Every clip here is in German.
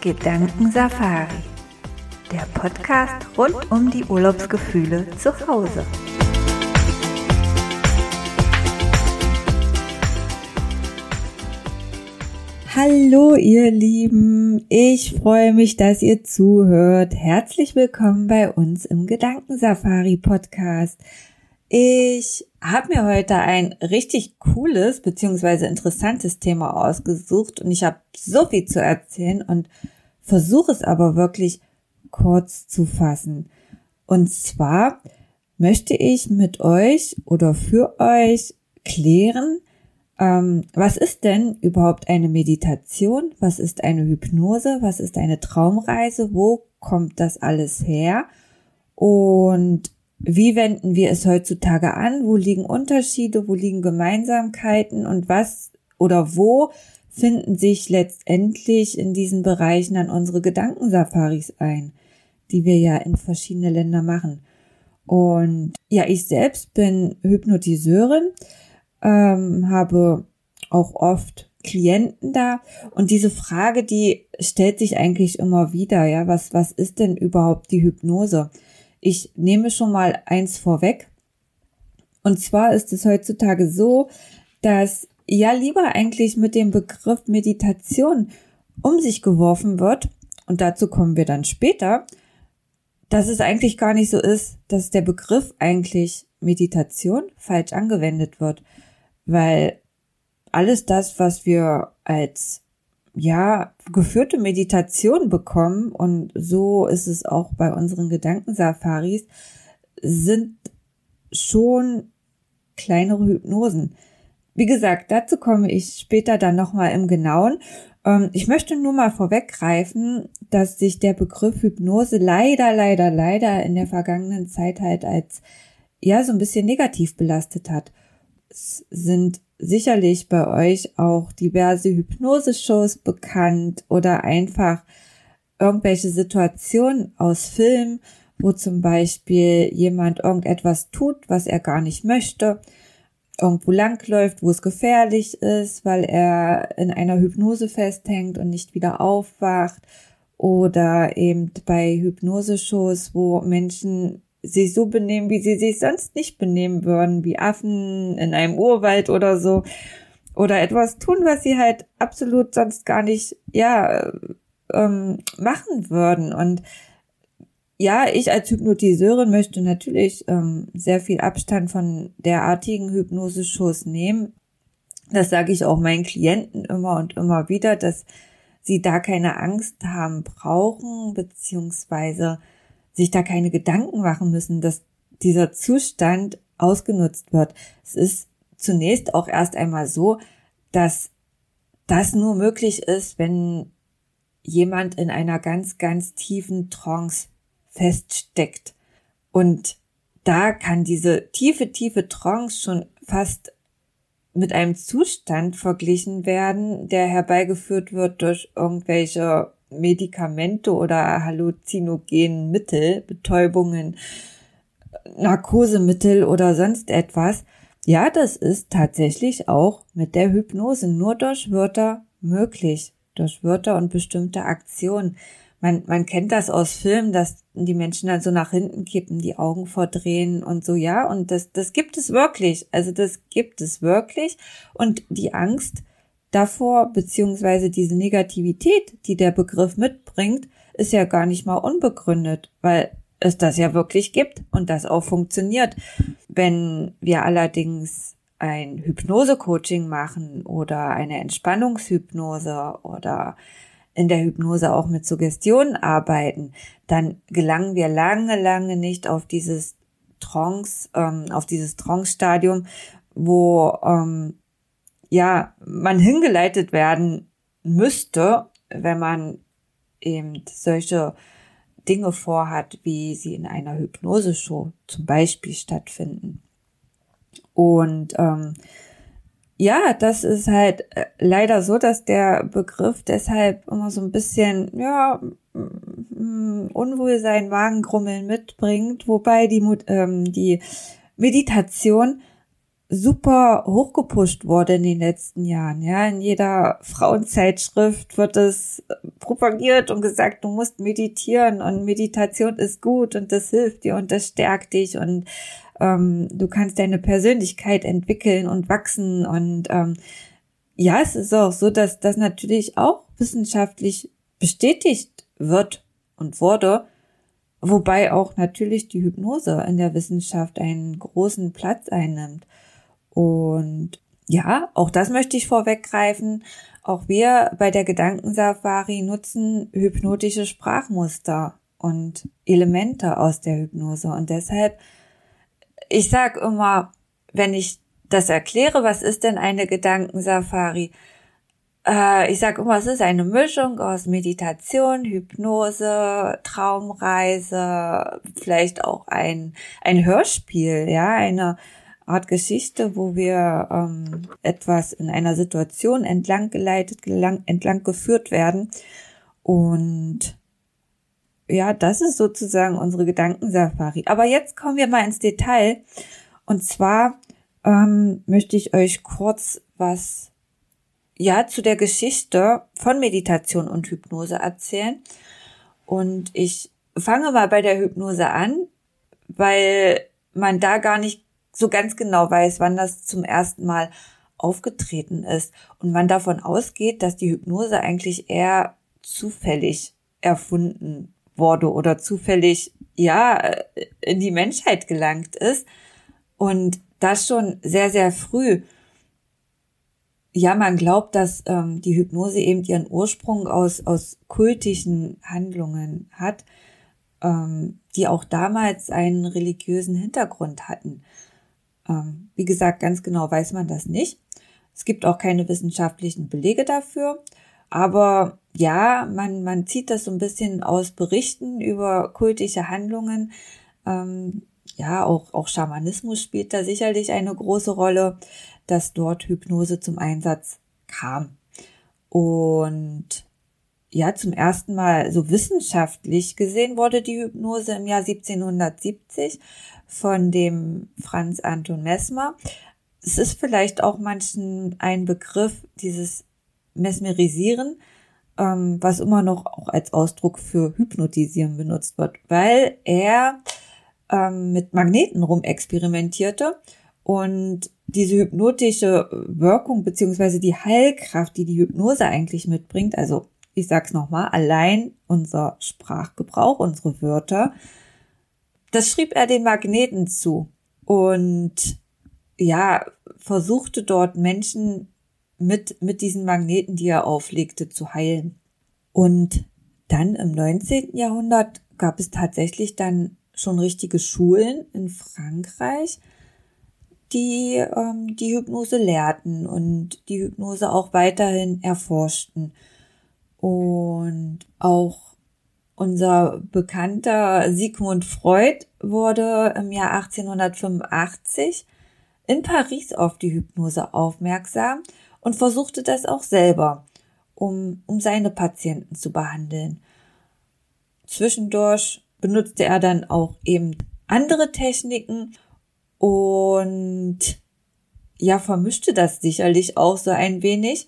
Gedankensafari, der Podcast rund um die Urlaubsgefühle zu Hause. Hallo ihr Lieben, ich freue mich, dass ihr zuhört. Herzlich willkommen bei uns im Gedankensafari Podcast. Ich habe mir heute ein richtig cooles bzw. interessantes Thema ausgesucht und ich habe so viel zu erzählen und versuche es aber wirklich kurz zu fassen. Und zwar möchte ich mit euch oder für euch klären, ähm, was ist denn überhaupt eine Meditation? Was ist eine Hypnose? Was ist eine Traumreise? Wo kommt das alles her? Und wie wenden wir es heutzutage an? Wo liegen Unterschiede? Wo liegen Gemeinsamkeiten? Und was oder wo finden sich letztendlich in diesen Bereichen an unsere Gedankensafaris ein, die wir ja in verschiedene Länder machen? Und ja, ich selbst bin Hypnotiseurin ähm, habe auch oft Klienten da und diese Frage, die stellt sich eigentlich immer wieder, ja, was, was ist denn überhaupt die Hypnose? Ich nehme schon mal eins vorweg. Und zwar ist es heutzutage so, dass ja lieber eigentlich mit dem Begriff Meditation um sich geworfen wird, und dazu kommen wir dann später, dass es eigentlich gar nicht so ist, dass der Begriff eigentlich Meditation falsch angewendet wird weil alles das, was wir als ja, geführte Meditation bekommen und so ist es auch bei unseren Gedankensafaris, sind schon kleinere Hypnosen. Wie gesagt, dazu komme ich später dann nochmal im Genauen. Ähm, ich möchte nur mal vorweggreifen, dass sich der Begriff Hypnose leider, leider, leider in der vergangenen Zeit halt als ja so ein bisschen negativ belastet hat sind sicherlich bei euch auch diverse Hypnose-Shows bekannt oder einfach irgendwelche Situationen aus Filmen, wo zum Beispiel jemand irgendetwas tut, was er gar nicht möchte, irgendwo langläuft, wo es gefährlich ist, weil er in einer Hypnose festhängt und nicht wieder aufwacht. Oder eben bei Hypnose-Shows, wo Menschen sich so benehmen, wie sie sich sonst nicht benehmen würden, wie Affen in einem Urwald oder so. Oder etwas tun, was sie halt absolut sonst gar nicht, ja, ähm, machen würden. Und ja, ich als Hypnotiseurin möchte natürlich ähm, sehr viel Abstand von derartigen Hypnose-Shows nehmen. Das sage ich auch meinen Klienten immer und immer wieder, dass sie da keine Angst haben brauchen, beziehungsweise sich da keine Gedanken machen müssen, dass dieser Zustand ausgenutzt wird. Es ist zunächst auch erst einmal so, dass das nur möglich ist, wenn jemand in einer ganz, ganz tiefen Trance feststeckt. Und da kann diese tiefe, tiefe Trance schon fast mit einem Zustand verglichen werden, der herbeigeführt wird durch irgendwelche Medikamente oder halluzinogenen Mittel, Betäubungen, Narkosemittel oder sonst etwas. Ja, das ist tatsächlich auch mit der Hypnose nur durch Wörter möglich, durch Wörter und bestimmte Aktionen. Man, man kennt das aus Filmen, dass die Menschen dann so nach hinten kippen, die Augen verdrehen und so, ja, und das, das gibt es wirklich. Also das gibt es wirklich. Und die Angst, davor, beziehungsweise diese Negativität, die der Begriff mitbringt, ist ja gar nicht mal unbegründet, weil es das ja wirklich gibt und das auch funktioniert. Wenn wir allerdings ein Hypnose-Coaching machen oder eine Entspannungshypnose oder in der Hypnose auch mit Suggestionen arbeiten, dann gelangen wir lange, lange nicht auf dieses Trance, ähm, auf dieses Trance-Stadium, wo ähm, ja, man hingeleitet werden müsste, wenn man eben solche Dinge vorhat, wie sie in einer Hypnoseshow zum Beispiel stattfinden. Und ähm, ja, das ist halt äh, leider so, dass der Begriff deshalb immer so ein bisschen, ja, Unwohlsein, Magengrummeln mitbringt, wobei die, ähm, die Meditation super hochgepusht wurde in den letzten Jahren. Ja, in jeder Frauenzeitschrift wird es propagiert und gesagt, du musst meditieren und Meditation ist gut und das hilft dir und das stärkt dich und ähm, du kannst deine Persönlichkeit entwickeln und wachsen und ähm, ja, es ist auch so, dass das natürlich auch wissenschaftlich bestätigt wird und wurde, wobei auch natürlich die Hypnose in der Wissenschaft einen großen Platz einnimmt. Und ja, auch das möchte ich vorweggreifen. Auch wir bei der Gedankensafari nutzen hypnotische Sprachmuster und Elemente aus der Hypnose. Und deshalb, ich sag immer, wenn ich das erkläre, was ist denn eine Gedankensafari? Äh, ich sage immer, es ist eine Mischung aus Meditation, Hypnose, Traumreise, vielleicht auch ein, ein Hörspiel, ja, eine Art Geschichte, wo wir ähm, etwas in einer Situation entlang geleitet, entlang, entlang geführt werden. Und ja, das ist sozusagen unsere Gedankensafari. Aber jetzt kommen wir mal ins Detail. Und zwar ähm, möchte ich euch kurz was ja zu der Geschichte von Meditation und Hypnose erzählen. Und ich fange mal bei der Hypnose an, weil man da gar nicht so ganz genau weiß, wann das zum ersten Mal aufgetreten ist und man davon ausgeht, dass die Hypnose eigentlich eher zufällig erfunden wurde oder zufällig ja in die Menschheit gelangt ist und das schon sehr sehr früh. Ja, man glaubt, dass ähm, die Hypnose eben ihren Ursprung aus aus kultischen Handlungen hat, ähm, die auch damals einen religiösen Hintergrund hatten. Ähm, wie gesagt, ganz genau weiß man das nicht. Es gibt auch keine wissenschaftlichen Belege dafür. Aber ja, man, man zieht das so ein bisschen aus Berichten über kultische Handlungen. Ähm, ja, auch, auch Schamanismus spielt da sicherlich eine große Rolle, dass dort Hypnose zum Einsatz kam. Und ja, zum ersten Mal so wissenschaftlich gesehen wurde die Hypnose im Jahr 1770 von dem Franz Anton Mesmer. Es ist vielleicht auch manchen ein Begriff, dieses Mesmerisieren, ähm, was immer noch auch als Ausdruck für Hypnotisieren benutzt wird, weil er ähm, mit Magneten rumexperimentierte und diese hypnotische Wirkung beziehungsweise die Heilkraft, die die Hypnose eigentlich mitbringt, also ich sag's nochmal, allein unser Sprachgebrauch, unsere Wörter, das schrieb er den Magneten zu und ja, versuchte dort Menschen mit, mit diesen Magneten, die er auflegte, zu heilen. Und dann im 19. Jahrhundert gab es tatsächlich dann schon richtige Schulen in Frankreich, die ähm, die Hypnose lehrten und die Hypnose auch weiterhin erforschten. Und auch unser bekannter Sigmund Freud wurde im Jahr 1885 in Paris auf die Hypnose aufmerksam und versuchte das auch selber, um, um seine Patienten zu behandeln. Zwischendurch benutzte er dann auch eben andere Techniken und ja, vermischte das sicherlich auch so ein wenig.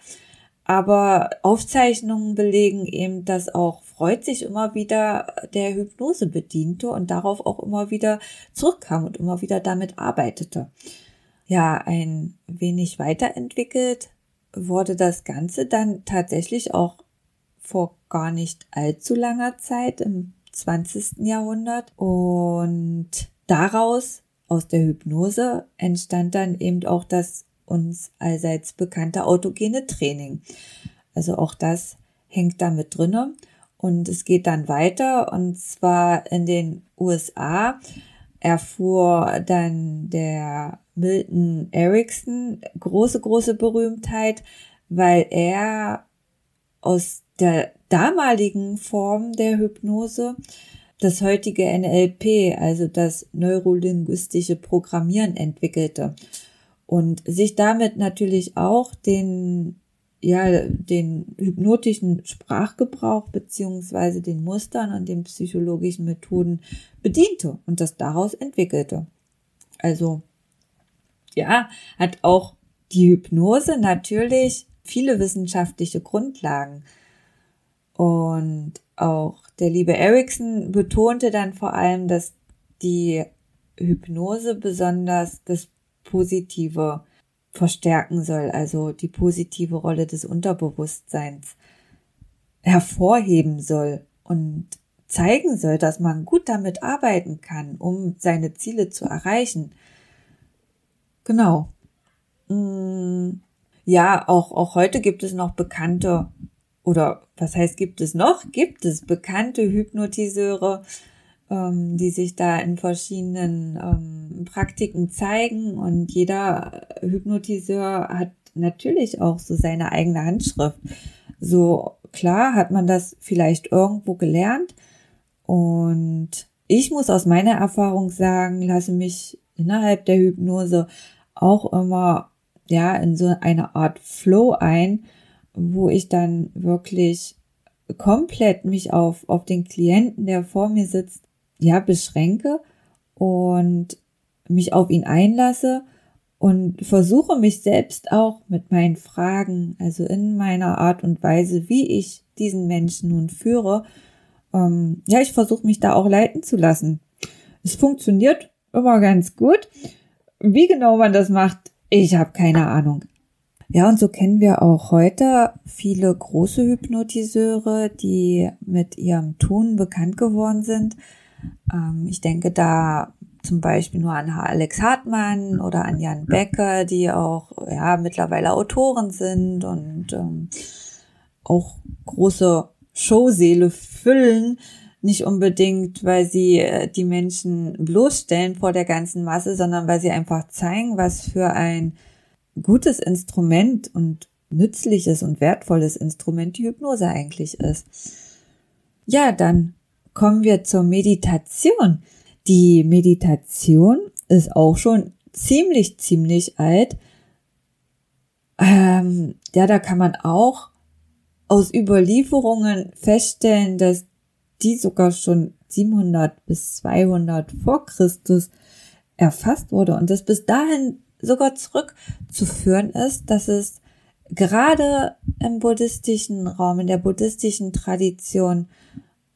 Aber Aufzeichnungen belegen eben, dass auch Freud sich immer wieder der Hypnose bediente und darauf auch immer wieder zurückkam und immer wieder damit arbeitete. Ja, ein wenig weiterentwickelt wurde das Ganze dann tatsächlich auch vor gar nicht allzu langer Zeit im 20. Jahrhundert und daraus aus der Hypnose entstand dann eben auch das uns allseits bekannte autogene Training. Also auch das hängt damit drinne. Und es geht dann weiter und zwar in den USA erfuhr dann der Milton Erickson große, große Berühmtheit, weil er aus der damaligen Form der Hypnose das heutige NLP, also das neurolinguistische Programmieren entwickelte und sich damit natürlich auch den ja den hypnotischen Sprachgebrauch beziehungsweise den Mustern und den psychologischen Methoden bediente und das daraus entwickelte. Also ja, hat auch die Hypnose natürlich viele wissenschaftliche Grundlagen. Und auch der liebe Erickson betonte dann vor allem, dass die Hypnose besonders das Positive verstärken soll, also die positive Rolle des Unterbewusstseins hervorheben soll und zeigen soll, dass man gut damit arbeiten kann, um seine Ziele zu erreichen. Genau. Mm, ja, auch, auch heute gibt es noch bekannte, oder was heißt gibt es noch? Gibt es bekannte Hypnotiseure, ähm, die sich da in verschiedenen ähm, Praktiken zeigen und jeder Hypnotiseur hat natürlich auch so seine eigene Handschrift. So klar hat man das vielleicht irgendwo gelernt und ich muss aus meiner Erfahrung sagen, lasse mich innerhalb der Hypnose auch immer ja in so eine Art Flow ein, wo ich dann wirklich komplett mich auf auf den Klienten, der vor mir sitzt, ja, beschränke und mich auf ihn einlasse und versuche mich selbst auch mit meinen Fragen, also in meiner Art und Weise, wie ich diesen Menschen nun führe, ähm, ja, ich versuche mich da auch leiten zu lassen. Es funktioniert immer ganz gut. Wie genau man das macht, ich habe keine Ahnung. Ja, und so kennen wir auch heute viele große Hypnotiseure, die mit ihrem Tun bekannt geworden sind. Ähm, ich denke da zum Beispiel nur an Alex Hartmann oder an Jan Becker, die auch ja mittlerweile Autoren sind und ähm, auch große Showseele füllen. Nicht unbedingt, weil sie äh, die Menschen bloßstellen vor der ganzen Masse, sondern weil sie einfach zeigen, was für ein gutes Instrument und nützliches und wertvolles Instrument die Hypnose eigentlich ist. Ja, dann kommen wir zur Meditation. Die Meditation ist auch schon ziemlich, ziemlich alt. Ähm, ja, da kann man auch aus Überlieferungen feststellen, dass die sogar schon 700 bis 200 vor Christus erfasst wurde und das bis dahin sogar zurückzuführen ist, dass es gerade im buddhistischen Raum, in der buddhistischen Tradition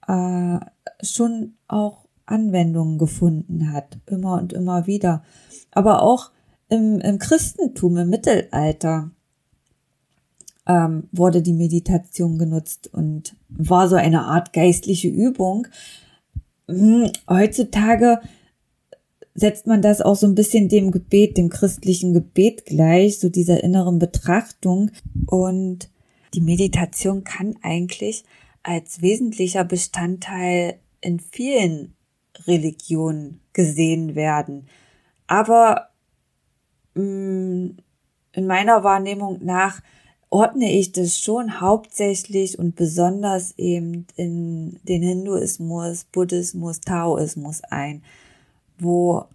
äh, schon auch Anwendungen gefunden hat, immer und immer wieder. Aber auch im, im Christentum, im Mittelalter ähm, wurde die Meditation genutzt und war so eine Art geistliche Übung. Hm, heutzutage setzt man das auch so ein bisschen dem Gebet, dem christlichen Gebet gleich, so dieser inneren Betrachtung. Und die Meditation kann eigentlich als wesentlicher Bestandteil in vielen Religionen gesehen werden. Aber mh, mm, in meiner Wahrnehmung nach ordne ich das schon hauptsächlich und besonders eben in den Hinduismus, Buddhismus, Taoismus ein, wo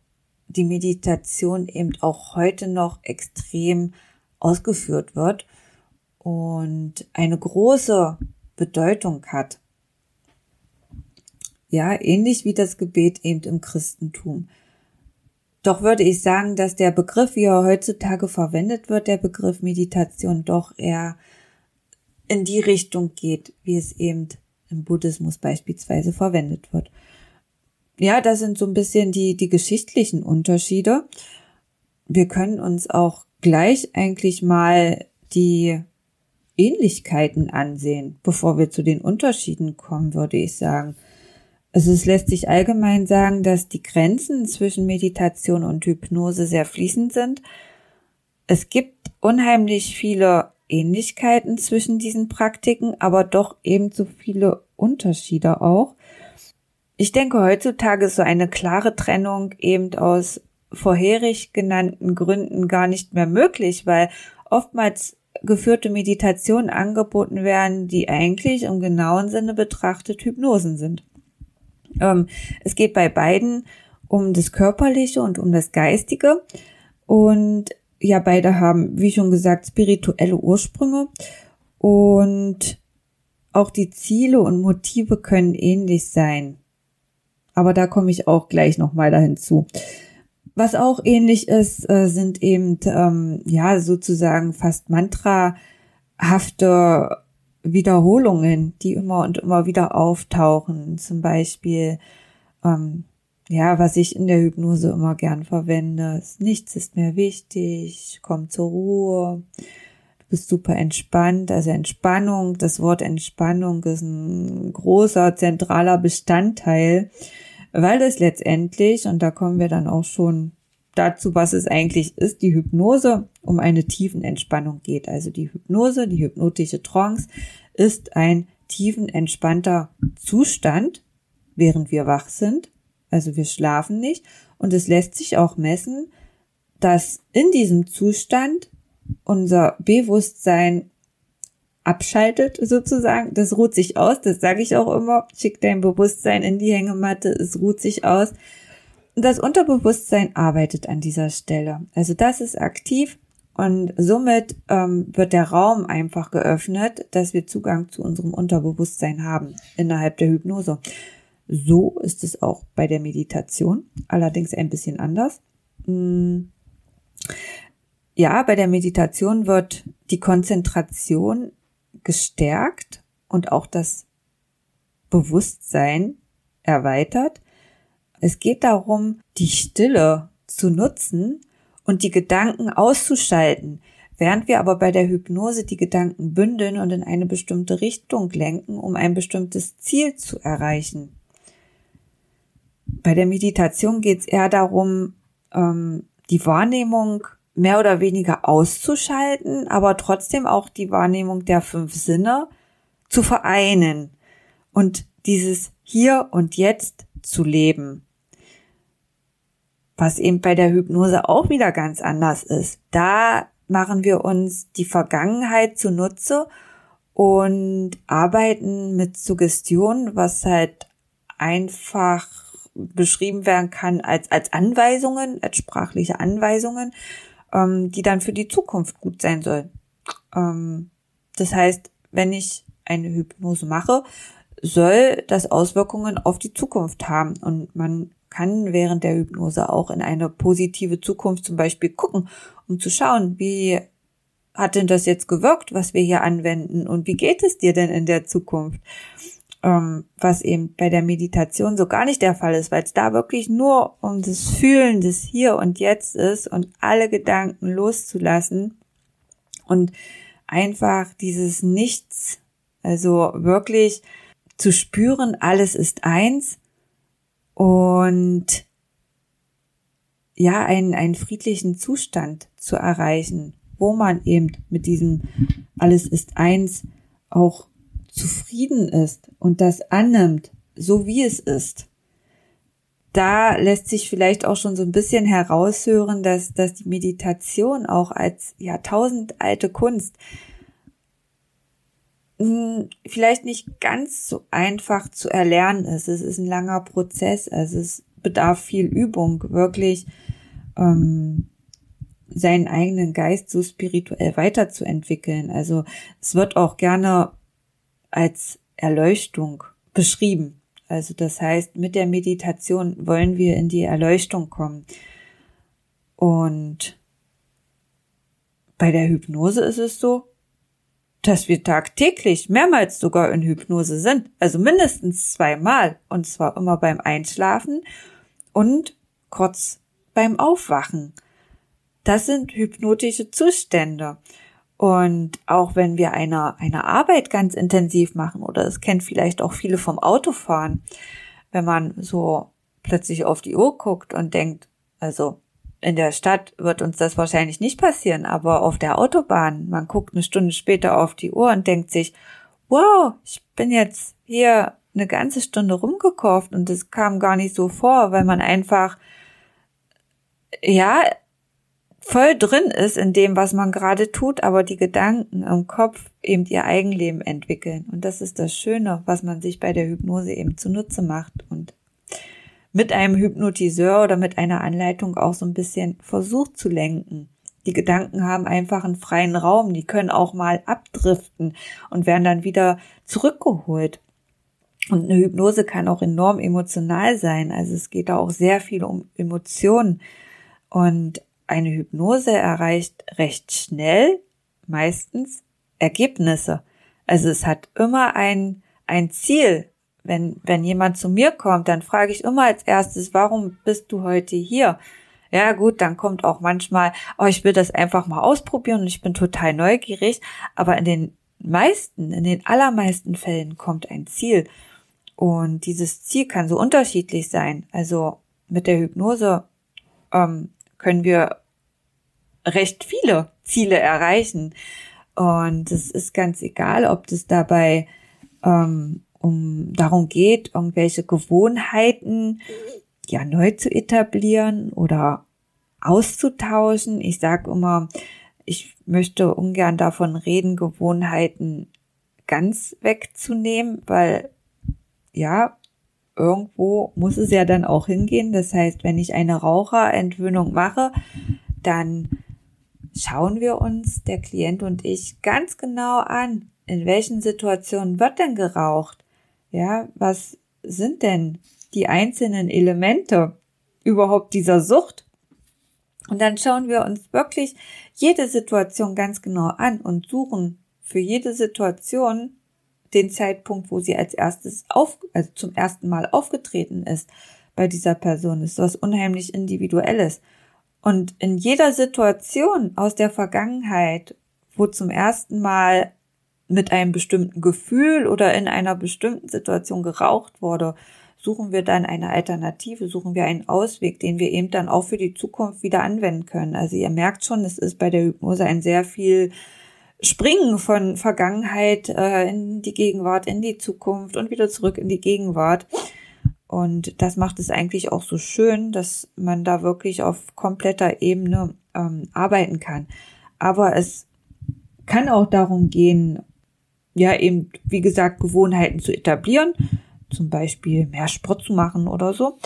die Meditation eben auch heute noch extrem ausgeführt wird und eine große Bedeutung hat. Ja, ähnlich wie das Gebet eben im Christentum. Doch würde ich sagen, dass der Begriff, wie er heutzutage verwendet wird, der Begriff Meditation doch eher in die Richtung geht, wie es eben im Buddhismus beispielsweise verwendet wird. Ja, das sind so ein bisschen die, die geschichtlichen Unterschiede. Wir können uns auch gleich eigentlich mal die Ähnlichkeiten ansehen, bevor wir zu den Unterschieden kommen, würde ich sagen. Also es lässt sich allgemein sagen, dass die Grenzen zwischen Meditation und Hypnose sehr fließend sind. Es gibt unheimlich viele Ähnlichkeiten zwischen diesen Praktiken, aber doch ebenso viele Unterschiede auch. Ich denke, heutzutage ist so eine klare Trennung eben aus vorherig genannten Gründen gar nicht mehr möglich, weil oftmals geführte Meditationen angeboten werden, die eigentlich im genauen Sinne betrachtet Hypnosen sind. Ähm, es geht bei beiden um das Körperliche und um das Geistige. Und ja, beide haben, wie schon gesagt, spirituelle Ursprünge. Und auch die Ziele und Motive können ähnlich sein. Aber da komme ich auch gleich nochmal dahin zu. Was auch ähnlich ist, äh, sind eben ähm, ja sozusagen fast mantrahafte Wiederholungen, die immer und immer wieder auftauchen. Zum Beispiel, ähm, ja, was ich in der Hypnose immer gern verwende, ist, nichts ist mehr wichtig, komm zur Ruhe, du bist super entspannt. Also Entspannung, das Wort Entspannung ist ein großer zentraler Bestandteil, weil es letztendlich, und da kommen wir dann auch schon dazu, was es eigentlich ist, die Hypnose um eine Tiefenentspannung geht. Also die Hypnose, die hypnotische Trance ist ein tiefenentspannter Zustand, während wir wach sind. Also wir schlafen nicht. Und es lässt sich auch messen, dass in diesem Zustand unser Bewusstsein abschaltet sozusagen. Das ruht sich aus, das sage ich auch immer. Schick dein Bewusstsein in die Hängematte, es ruht sich aus. Das Unterbewusstsein arbeitet an dieser Stelle. Also das ist aktiv und somit ähm, wird der Raum einfach geöffnet, dass wir Zugang zu unserem Unterbewusstsein haben innerhalb der Hypnose. So ist es auch bei der Meditation, allerdings ein bisschen anders. Hm. Ja, bei der Meditation wird die Konzentration gestärkt und auch das Bewusstsein erweitert. Es geht darum, die Stille zu nutzen und die Gedanken auszuschalten, während wir aber bei der Hypnose die Gedanken bündeln und in eine bestimmte Richtung lenken, um ein bestimmtes Ziel zu erreichen. Bei der Meditation geht es eher darum, ähm, die Wahrnehmung mehr oder weniger auszuschalten, aber trotzdem auch die Wahrnehmung der fünf Sinne zu vereinen und dieses Hier und Jetzt zu leben was eben bei der Hypnose auch wieder ganz anders ist. Da machen wir uns die Vergangenheit zunutze und arbeiten mit Suggestion, was halt einfach beschrieben werden kann als, als Anweisungen, als sprachliche Anweisungen, ähm, die dann für die Zukunft gut sein sollen. Ähm, das heißt, wenn ich eine Hypnose mache, soll das Auswirkungen auf die Zukunft haben und man kann während der Hypnose auch in eine positive Zukunft zum Beispiel gucken, um zu schauen, wie hat denn das jetzt gewirkt, was wir hier anwenden und wie geht es dir denn in der Zukunft? Ähm, was eben bei der Meditation so gar nicht der Fall ist, weil es da wirklich nur um das Fühlen des Hier und Jetzt ist und alle Gedanken loszulassen und einfach dieses Nichts, also wirklich zu spüren, alles ist eins und ja, einen, einen friedlichen Zustand zu erreichen, wo man eben mit diesem alles ist eins auch zufrieden ist und das annimmt, so wie es ist. Da lässt sich vielleicht auch schon so ein bisschen heraushören, dass, dass die Meditation auch als jahrtausendalte Kunst hm, vielleicht nicht ganz so einfach zu erlernen ist. Es ist ein langer Prozess, also es bedarf viel Übung, wirklich ähm, seinen eigenen Geist so spirituell weiterzuentwickeln. Also es wird auch gerne als Erleuchtung beschrieben. Also das heißt, mit der Meditation wollen wir in die Erleuchtung kommen. Und bei der Hypnose ist es so, dass wir tagtäglich mehrmals sogar in Hypnose sind, also mindestens zweimal, und zwar immer beim Einschlafen und kurz beim Aufwachen. Das sind hypnotische Zustände. Und auch wenn wir eine, eine Arbeit ganz intensiv machen, oder es kennt vielleicht auch viele vom Autofahren, wenn man so plötzlich auf die Uhr guckt und denkt, also in der Stadt wird uns das wahrscheinlich nicht passieren, aber auf der Autobahn, man guckt eine Stunde später auf die Uhr und denkt sich, wow, ich bin jetzt hier eine ganze Stunde rumgekurft und das kam gar nicht so vor, weil man einfach, ja, voll drin ist in dem, was man gerade tut, aber die Gedanken im Kopf eben ihr Eigenleben entwickeln. Und das ist das Schöne, was man sich bei der Hypnose eben zunutze macht und mit einem Hypnotiseur oder mit einer Anleitung auch so ein bisschen versucht zu lenken. Die Gedanken haben einfach einen freien Raum, die können auch mal abdriften und werden dann wieder zurückgeholt. Und eine Hypnose kann auch enorm emotional sein. Also es geht da auch sehr viel um Emotionen. Und eine Hypnose erreicht recht schnell meistens Ergebnisse. Also es hat immer ein, ein Ziel. Wenn, wenn jemand zu mir kommt, dann frage ich immer als erstes, warum bist du heute hier? Ja, gut, dann kommt auch manchmal, oh, ich will das einfach mal ausprobieren und ich bin total neugierig. Aber in den meisten, in den allermeisten Fällen kommt ein Ziel. Und dieses Ziel kann so unterschiedlich sein. Also mit der Hypnose ähm, können wir recht viele Ziele erreichen. Und es ist ganz egal, ob das dabei ähm, um darum geht, irgendwelche Gewohnheiten ja neu zu etablieren oder auszutauschen. Ich sage immer, ich möchte ungern davon reden, Gewohnheiten ganz wegzunehmen, weil ja, irgendwo muss es ja dann auch hingehen. Das heißt, wenn ich eine Raucherentwöhnung mache, dann schauen wir uns, der Klient und ich, ganz genau an, in welchen Situationen wird denn geraucht? Ja, was sind denn die einzelnen Elemente überhaupt dieser Sucht? Und dann schauen wir uns wirklich jede Situation ganz genau an und suchen für jede Situation den Zeitpunkt, wo sie als erstes auf, also zum ersten Mal aufgetreten ist bei dieser Person. Das ist was unheimlich Individuelles. Und in jeder Situation aus der Vergangenheit, wo zum ersten Mal mit einem bestimmten Gefühl oder in einer bestimmten Situation geraucht wurde, suchen wir dann eine Alternative, suchen wir einen Ausweg, den wir eben dann auch für die Zukunft wieder anwenden können. Also ihr merkt schon, es ist bei der Hypnose ein sehr viel Springen von Vergangenheit äh, in die Gegenwart, in die Zukunft und wieder zurück in die Gegenwart. Und das macht es eigentlich auch so schön, dass man da wirklich auf kompletter Ebene ähm, arbeiten kann. Aber es kann auch darum gehen, ja eben, wie gesagt, Gewohnheiten zu etablieren, zum Beispiel mehr Sport zu machen oder so.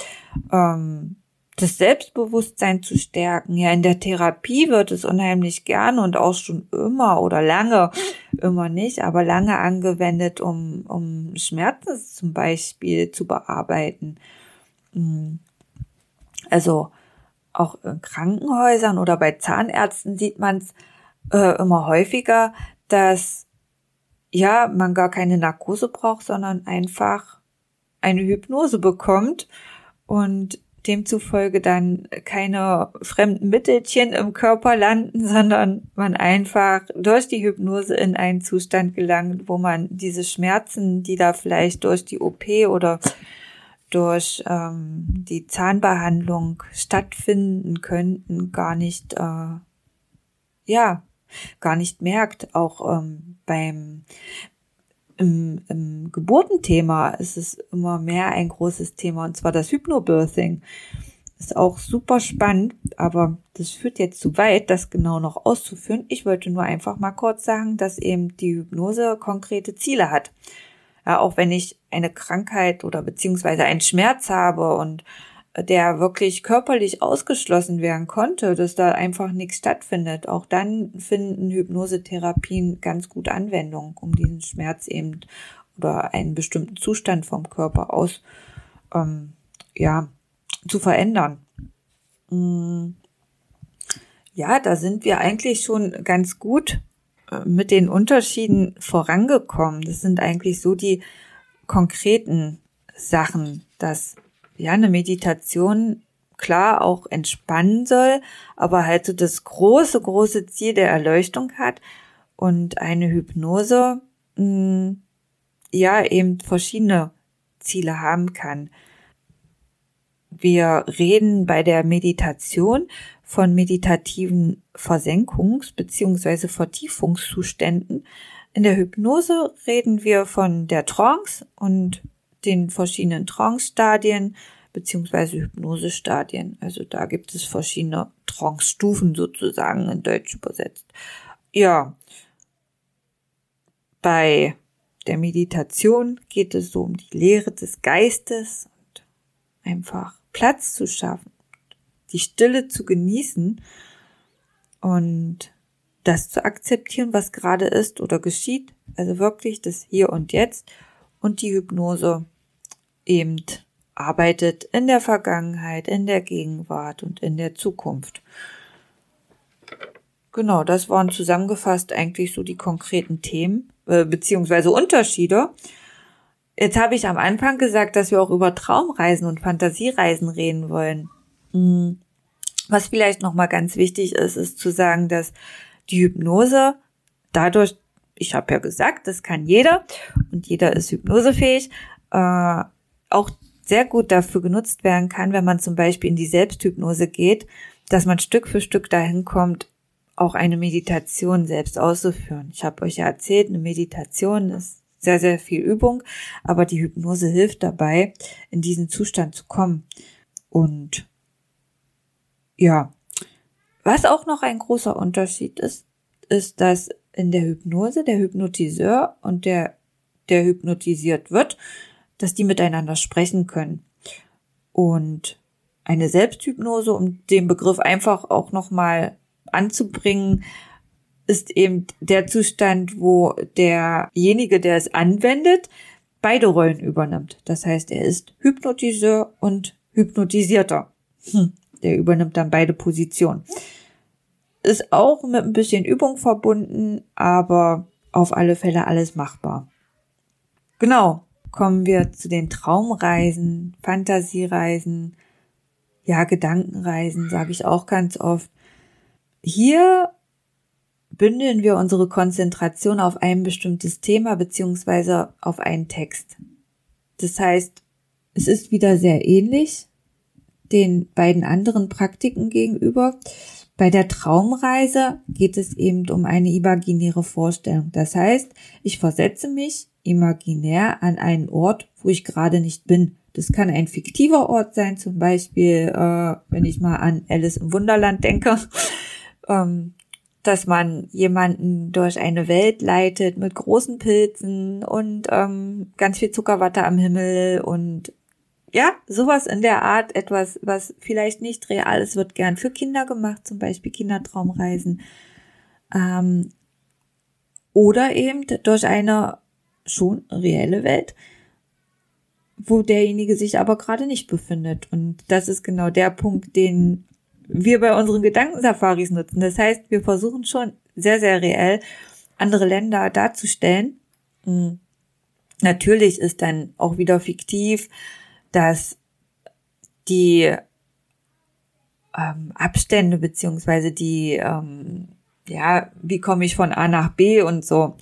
Ähm, das Selbstbewusstsein zu stärken. Ja, in der Therapie wird es unheimlich gern und auch schon immer oder lange, immer nicht, aber lange angewendet, um, um Schmerzen zum Beispiel zu bearbeiten. Hm. Also auch in Krankenhäusern oder bei Zahnärzten sieht man es äh, immer häufiger, dass ja man gar keine Narkose braucht, sondern einfach eine Hypnose bekommt und demzufolge dann keine fremden Mittelchen im Körper landen, sondern man einfach durch die Hypnose in einen Zustand gelangt, wo man diese Schmerzen, die da vielleicht durch die OP oder durch ähm, die Zahnbehandlung stattfinden könnten, gar nicht, äh, ja, gar nicht merkt. Auch ähm, beim im, im Geburtenthema ist es immer mehr ein großes Thema, und zwar das Hypnobirthing. Ist auch super spannend, aber das führt jetzt zu weit, das genau noch auszuführen. Ich wollte nur einfach mal kurz sagen, dass eben die Hypnose konkrete Ziele hat. Ja, auch wenn ich eine Krankheit oder beziehungsweise einen Schmerz habe und der wirklich körperlich ausgeschlossen werden konnte, dass da einfach nichts stattfindet. Auch dann finden Hypnosetherapien ganz gut Anwendung, um diesen Schmerz eben oder einen bestimmten Zustand vom Körper aus ähm, ja zu verändern. Mm. Ja, da sind wir eigentlich schon ganz gut äh, mit den Unterschieden vorangekommen. Das sind eigentlich so die konkreten Sachen, dass ja, eine Meditation klar auch entspannen soll, aber halt so das große, große Ziel der Erleuchtung hat und eine Hypnose mh, hm, ja eben verschiedene Ziele haben kann. Wir reden bei der Meditation von meditativen Versenkungs- bzw. Vertiefungszuständen. In der Hypnose reden wir von der Trance und den verschiedenen Trance-Stadien beziehungsweise Hypnose-Stadien. Also da gibt es verschiedene Trance-Stufen sozusagen in Deutsch übersetzt. Ja, bei der Meditation geht es so um die Lehre des Geistes und einfach Platz zu schaffen, die Stille zu genießen und das zu akzeptieren, was gerade ist oder geschieht. Also wirklich das Hier und Jetzt und die Hypnose eben arbeitet in der Vergangenheit, in der Gegenwart und in der Zukunft. Genau, das waren zusammengefasst eigentlich so die konkreten Themen äh, beziehungsweise Unterschiede. Jetzt habe ich am Anfang gesagt, dass wir auch über Traumreisen und Fantasiereisen reden wollen. Hm. Was vielleicht noch mal ganz wichtig ist, ist zu sagen, dass die Hypnose dadurch, ich habe ja gesagt, das kann jeder und jeder ist hypnosefähig, äh, auch sehr gut dafür genutzt werden kann, wenn man zum Beispiel in die Selbsthypnose geht, dass man Stück für Stück dahin kommt, auch eine Meditation selbst auszuführen. Ich habe euch ja erzählt, eine Meditation ist sehr, sehr viel Übung, aber die Hypnose hilft dabei, in diesen Zustand zu kommen. Und ja, was auch noch ein großer Unterschied ist, ist, dass in der Hypnose der Hypnotiseur und der, der hypnotisiert wird, dass die miteinander sprechen können. Und eine Selbsthypnose, um den Begriff einfach auch nochmal anzubringen, ist eben der Zustand, wo derjenige, der es anwendet, beide Rollen übernimmt. Das heißt, er ist Hypnotiseur und Hypnotisierter. Hm, der übernimmt dann beide Positionen. Ist auch mit ein bisschen Übung verbunden, aber auf alle Fälle alles machbar. Genau, kommen wir zu den Traumreisen, Fantasiereisen, ja, Gedankenreisen, sage ich auch ganz oft. Hier bündeln wir unsere Konzentration auf ein bestimmtes Thema beziehungsweise auf einen Text. Das heißt, es ist wieder sehr ähnlich den beiden anderen Praktiken gegenüber. Bei der Traumreise geht es eben um eine imaginäre Vorstellung. Das heißt, ich versetze mich imaginär an einen Ort, wo ich gerade nicht bin. Das kann ein fiktiver Ort sein, zum Beispiel, äh, wenn ich mal an Alice im Wunderland denke. Ähm, dass man jemanden durch eine Welt leitet mit großen Pilzen und ähm, ganz viel Zuckerwatte am Himmel und ja, sowas in der Art, etwas, was vielleicht nicht real ist, wird gern für Kinder gemacht, zum Beispiel Kindertraumreisen. Ähm, oder eben durch eine schon reelle Welt, wo derjenige sich aber gerade nicht befindet. Und das ist genau der Punkt, den wir bei unseren Gedankensafaris nutzen. Das heißt, wir versuchen schon sehr, sehr reell andere Länder darzustellen. Hm. Natürlich ist dann auch wieder fiktiv, dass die ähm, Abstände beziehungsweise die, ähm, ja, wie komme ich von A nach B und so,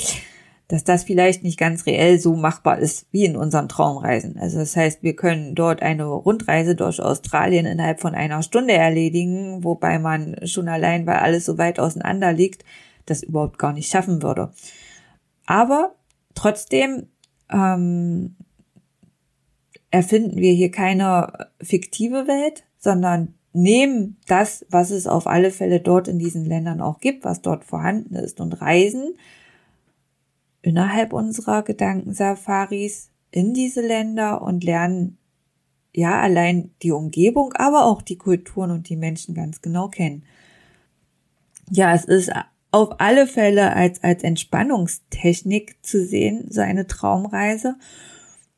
dass das vielleicht nicht ganz reell so machbar ist wie in unseren Traumreisen. Also das heißt, wir können dort eine Rundreise durch Australien innerhalb von einer Stunde erledigen, wobei man schon allein, weil alles so weit auseinander liegt, das überhaupt gar nicht schaffen würde. Aber trotzdem ähm, erfinden wir hier keine fiktive Welt, sondern nehmen das, was es auf alle Fälle dort in diesen Ländern auch gibt, was dort vorhanden ist und reisen innerhalb unserer Gedankensafaris in diese Länder und lernen ja allein die Umgebung, aber auch die Kulturen und die Menschen ganz genau kennen. Ja, es ist auf alle Fälle als, als Entspannungstechnik zu sehen, so eine Traumreise.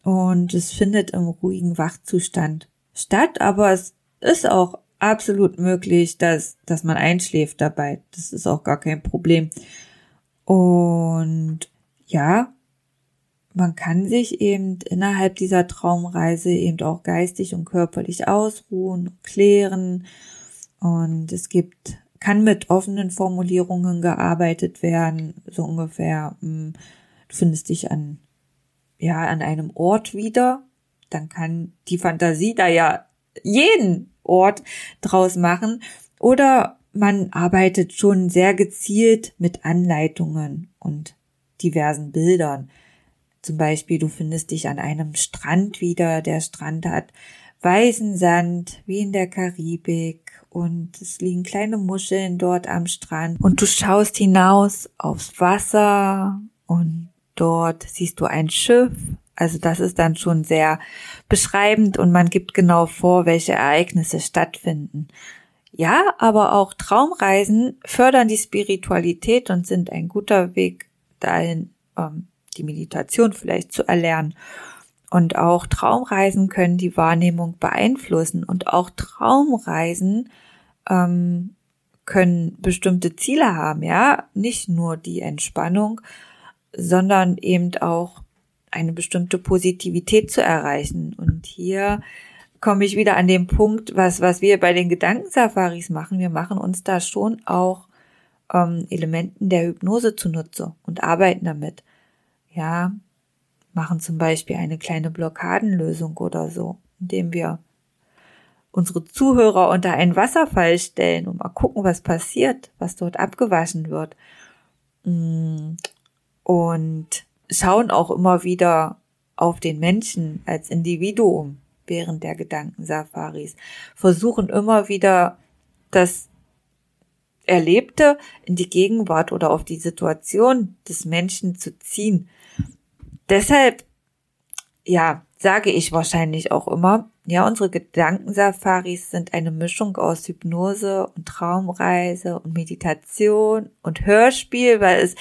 Und es findet im ruhigen Wachzustand statt, aber es ist auch absolut möglich, dass, dass man einschläft dabei. Das ist auch gar kein Problem. Und ja, man kann sich eben innerhalb dieser Traumreise eben auch geistig und körperlich ausruhen, klären. Und es gibt, kann mit offenen Formulierungen gearbeitet werden, so ungefähr, hm, du findest dich an, ja, an einem Ort wieder, dann kann die Fantasie da ja jeden Ort draus machen. Oder man arbeitet schon sehr gezielt mit Anleitungen und diversen Bildern. Zum Beispiel, du findest dich an einem Strand wieder. Der Strand hat weißen Sand, wie in der Karibik. Und es liegen kleine Muscheln dort am Strand. Und du schaust hinaus aufs Wasser und dort siehst du ein Schiff. Also das ist dann schon sehr beschreibend und man gibt genau vor, welche Ereignisse stattfinden. Ja, aber auch Traumreisen fördern die Spiritualität und sind ein guter Weg dahin, ähm, die Meditation vielleicht zu erlernen. Und auch Traumreisen können die Wahrnehmung beeinflussen. Und auch Traumreisen ähm, können bestimmte Ziele haben, ja, nicht nur die Entspannung, sondern eben auch eine bestimmte Positivität zu erreichen. Und hier komme ich wieder an den Punkt, was, was wir bei den Gedankensafaris machen. Wir machen uns da schon auch ähm, Elementen der Hypnose zunutze und arbeiten damit. Ja, machen zum Beispiel eine kleine Blockadenlösung oder so, indem wir unsere Zuhörer unter einen Wasserfall stellen und mal gucken, was passiert, was dort abgewaschen wird. Mm, und schauen auch immer wieder auf den Menschen als Individuum während der Gedankensafaris, versuchen immer wieder das Erlebte in die Gegenwart oder auf die Situation des Menschen zu ziehen. Deshalb, ja, sage ich wahrscheinlich auch immer, ja, unsere Gedankensafaris sind eine Mischung aus Hypnose und Traumreise und Meditation und Hörspiel, weil es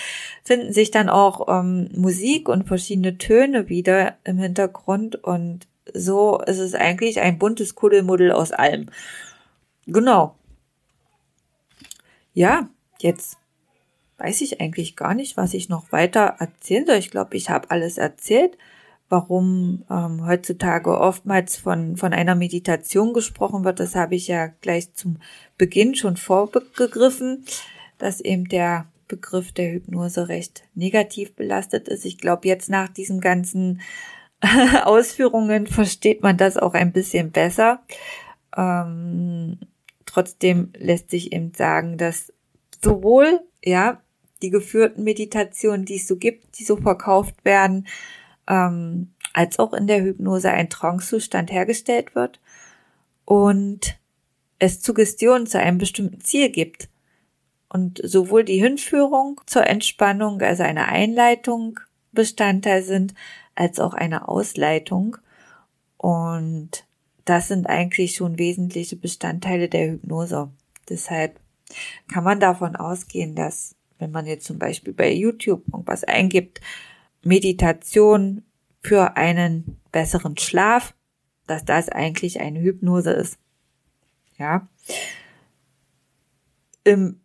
finden sich dann auch ähm, Musik und verschiedene Töne wieder im Hintergrund und so ist es eigentlich ein buntes Kuddelmuddel aus allem. Genau. Ja, jetzt weiß ich eigentlich gar nicht, was ich noch weiter erzählen soll. Ich glaube, ich habe alles erzählt warum ähm, heutzutage oftmals von, von einer Meditation gesprochen wird. Das habe ich ja gleich zum Beginn schon vorgegriffen, dass eben der Begriff der Hypnose recht negativ belastet ist. Ich glaube, jetzt nach diesen ganzen Ausführungen versteht man das auch ein bisschen besser. Ähm, trotzdem lässt sich eben sagen, dass sowohl, ja, die geführten Meditationen, die es so gibt, die so verkauft werden, ähm, als auch in der Hypnose ein Trancezustand hergestellt wird und es Suggestionen zu einem bestimmten Ziel gibt. Und sowohl die Hinführung zur Entspannung, also eine Einleitung Bestandteil sind, als auch eine Ausleitung. Und das sind eigentlich schon wesentliche Bestandteile der Hypnose. Deshalb kann man davon ausgehen, dass wenn man jetzt zum Beispiel bei YouTube irgendwas eingibt, Meditation für einen besseren Schlaf, dass das eigentlich eine Hypnose ist. Ja. Im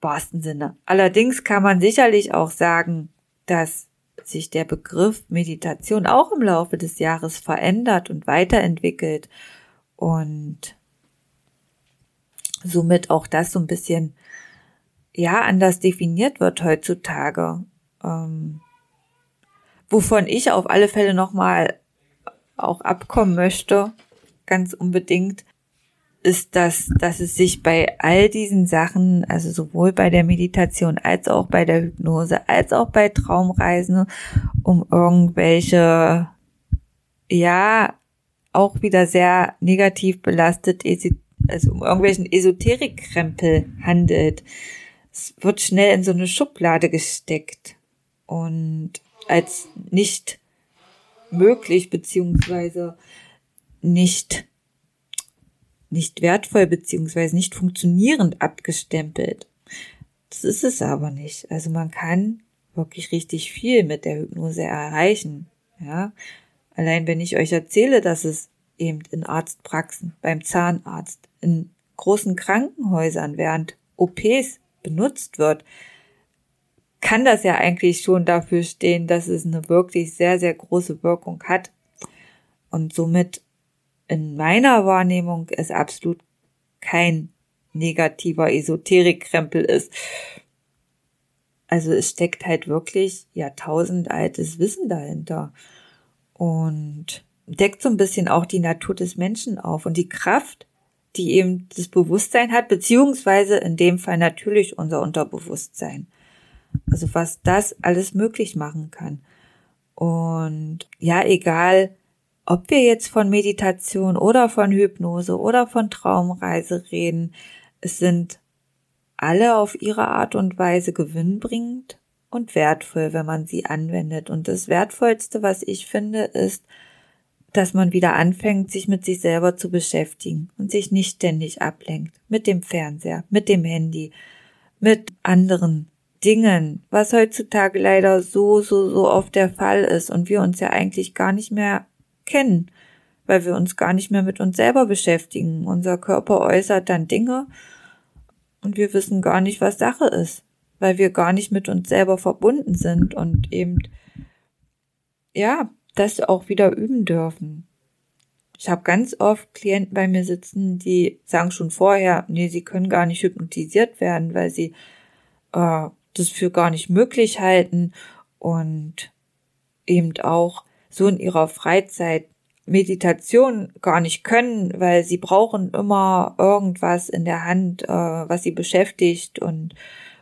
wahrsten Sinne. Allerdings kann man sicherlich auch sagen, dass sich der Begriff Meditation auch im Laufe des Jahres verändert und weiterentwickelt und somit auch das so ein bisschen ja anders definiert wird heutzutage. Ähm, wovon ich auf alle Fälle nochmal auch abkommen möchte, ganz unbedingt, ist, dass, dass es sich bei all diesen Sachen, also sowohl bei der Meditation als auch bei der Hypnose, als auch bei Traumreisen, um irgendwelche, ja, auch wieder sehr negativ belastet, also um irgendwelchen Esoterikkrempel handelt. Es wird schnell in so eine Schublade gesteckt. Und als nicht möglich beziehungsweise nicht nicht wertvoll beziehungsweise nicht funktionierend abgestempelt. Das ist es aber nicht. Also man kann wirklich richtig viel mit der Hypnose erreichen. Ja, allein wenn ich euch erzähle, dass es eben in Arztpraxen, beim Zahnarzt, in großen Krankenhäusern während OPs benutzt wird, kann das ja eigentlich schon dafür stehen, dass es eine wirklich sehr, sehr große Wirkung hat. Und somit in meiner Wahrnehmung es absolut kein negativer Esoterik-Krempel ist. Also es steckt halt wirklich Jahrtausend altes Wissen dahinter und deckt so ein bisschen auch die Natur des Menschen auf und die Kraft, die eben das Bewusstsein hat, beziehungsweise in dem Fall natürlich unser Unterbewusstsein. Also was das alles möglich machen kann. Und ja, egal, ob wir jetzt von Meditation oder von Hypnose oder von Traumreise reden, es sind alle auf ihre Art und Weise gewinnbringend und wertvoll, wenn man sie anwendet. Und das Wertvollste, was ich finde, ist, dass man wieder anfängt, sich mit sich selber zu beschäftigen und sich nicht ständig ablenkt mit dem Fernseher, mit dem Handy, mit anderen Dingen, was heutzutage leider so, so, so oft der Fall ist und wir uns ja eigentlich gar nicht mehr kennen, weil wir uns gar nicht mehr mit uns selber beschäftigen. Unser Körper äußert dann Dinge und wir wissen gar nicht, was Sache ist, weil wir gar nicht mit uns selber verbunden sind und eben, ja, das auch wieder üben dürfen. Ich habe ganz oft Klienten bei mir sitzen, die sagen schon vorher, nee, sie können gar nicht hypnotisiert werden, weil sie äh, das für gar nicht möglich halten und eben auch so in ihrer Freizeit Meditation gar nicht können, weil sie brauchen immer irgendwas in der Hand, äh, was sie beschäftigt und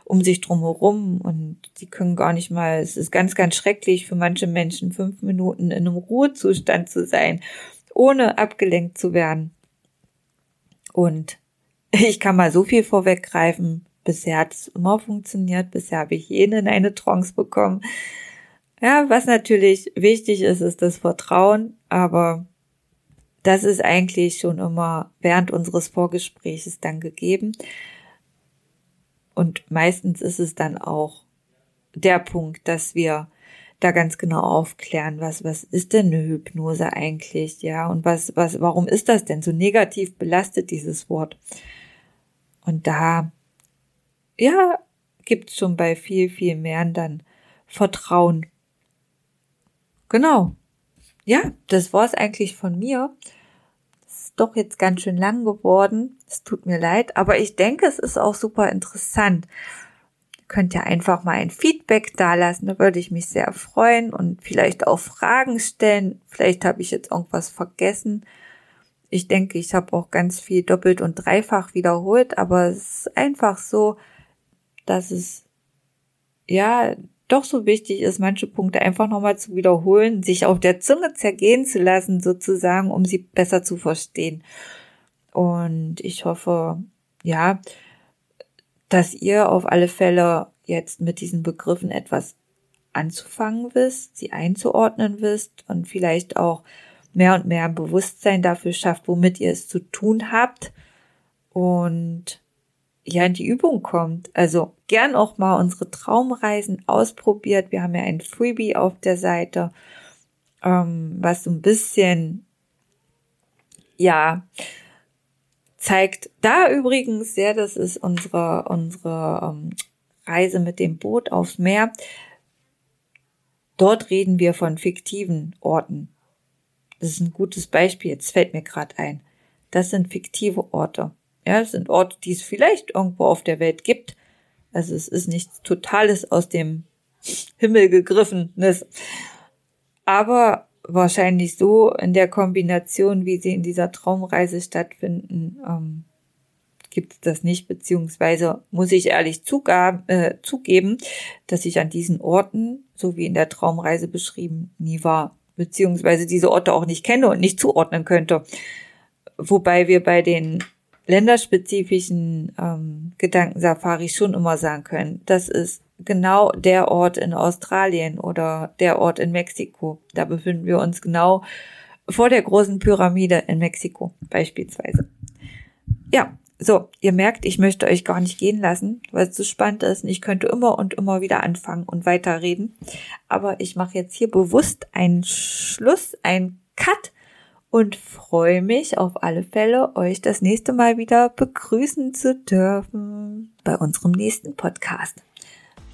um sich drumherum und sie können gar nicht mal, es ist ganz, ganz schrecklich für manche Menschen, fünf Minuten in einem Ruhezustand zu sein ohne abgelenkt zu werden. Und ich kann mal so viel vorweggreifen. Bisher hat es immer funktioniert. Bisher habe ich jeden in eine Trance bekommen. Ja, was natürlich wichtig ist, ist das Vertrauen, aber das ist eigentlich schon immer während unseres Vorgespräches dann gegeben. Und meistens ist es dann auch der Punkt, dass wir da ganz genau aufklären, was, was ist denn eine Hypnose eigentlich, ja, und was, was, warum ist das denn so negativ belastet, dieses Wort? Und da, ja, gibt's schon bei viel, viel mehr dann Vertrauen. Genau. Ja, das war's eigentlich von mir. Das ist doch jetzt ganz schön lang geworden. Es tut mir leid, aber ich denke, es ist auch super interessant könnt ihr einfach mal ein Feedback dalassen. Da würde ich mich sehr freuen und vielleicht auch Fragen stellen. Vielleicht habe ich jetzt irgendwas vergessen. Ich denke, ich habe auch ganz viel doppelt und dreifach wiederholt, aber es ist einfach so, dass es ja doch so wichtig ist, manche Punkte einfach nochmal zu wiederholen, sich auf der Zunge zergehen zu lassen, sozusagen, um sie besser zu verstehen. Und ich hoffe, ja, dass ihr auf alle Fälle jetzt mit diesen Begriffen etwas anzufangen wisst, sie einzuordnen wisst und vielleicht auch mehr und mehr Bewusstsein dafür schafft, womit ihr es zu tun habt und ja in die Übung kommt. Also gern auch mal unsere Traumreisen ausprobiert. Wir haben ja ein Freebie auf der Seite, ähm, was so ein bisschen ja zeigt da übrigens sehr, das ist unsere, unsere ähm, Reise mit dem Boot aufs Meer. Dort reden wir von fiktiven Orten. Das ist ein gutes Beispiel, jetzt fällt mir gerade ein. Das sind fiktive Orte. Ja, das sind Orte, die es vielleicht irgendwo auf der Welt gibt. Also es ist nichts Totales aus dem Himmel gegriffenes. Aber wahrscheinlich so in der Kombination, wie sie in dieser Traumreise stattfinden, ähm, gibt es das nicht, beziehungsweise muss ich ehrlich zugab, äh, zugeben, dass ich an diesen Orten, so wie in der Traumreise beschrieben, nie war, beziehungsweise diese Orte auch nicht kenne und nicht zuordnen könnte. Wobei wir bei den länderspezifischen ähm, Gedankensafari schon immer sagen können, das ist genau der Ort in Australien oder der Ort in Mexiko. Da befinden wir uns genau vor der großen Pyramide in Mexiko beispielsweise. Ja, so, ihr merkt, ich möchte euch gar nicht gehen lassen, weil es so spannend ist und ich könnte immer und immer wieder anfangen und weiterreden. Aber ich mache jetzt hier bewusst einen Schluss, einen Cut und freue mich auf alle Fälle, euch das nächste Mal wieder begrüßen zu dürfen bei unserem nächsten Podcast.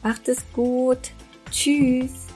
Macht es gut. Tschüss.